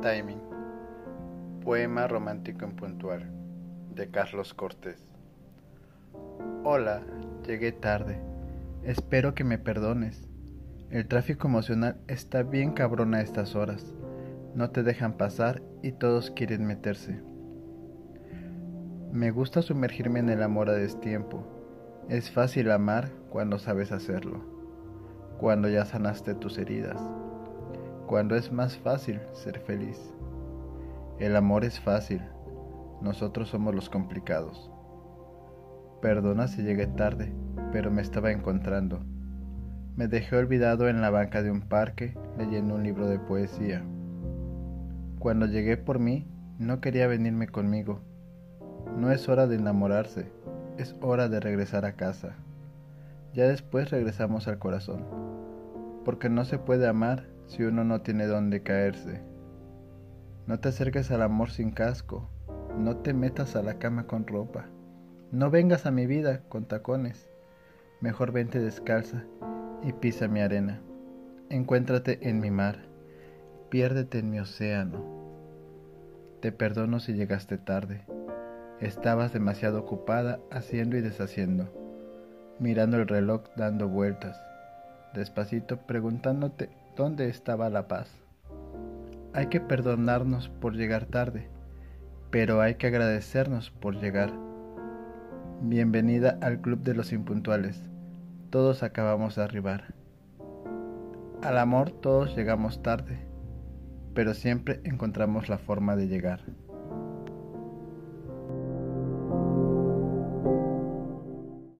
Timing. Poema romántico en puntual de Carlos Cortés. Hola, llegué tarde. Espero que me perdones. El tráfico emocional está bien cabrón a estas horas. No te dejan pasar y todos quieren meterse. Me gusta sumergirme en el amor a destiempo. Es fácil amar cuando sabes hacerlo, cuando ya sanaste tus heridas cuando es más fácil ser feliz. El amor es fácil, nosotros somos los complicados. Perdona si llegué tarde, pero me estaba encontrando. Me dejé olvidado en la banca de un parque leyendo un libro de poesía. Cuando llegué por mí, no quería venirme conmigo. No es hora de enamorarse, es hora de regresar a casa. Ya después regresamos al corazón, porque no se puede amar si uno no tiene dónde caerse. No te acerques al amor sin casco, no te metas a la cama con ropa, no vengas a mi vida con tacones, mejor vente descalza y pisa mi arena. Encuéntrate en mi mar, piérdete en mi océano. Te perdono si llegaste tarde. Estabas demasiado ocupada haciendo y deshaciendo, mirando el reloj dando vueltas, despacito preguntándote ¿Dónde estaba la paz? Hay que perdonarnos por llegar tarde, pero hay que agradecernos por llegar. Bienvenida al Club de los Impuntuales. Todos acabamos de arribar. Al amor todos llegamos tarde, pero siempre encontramos la forma de llegar.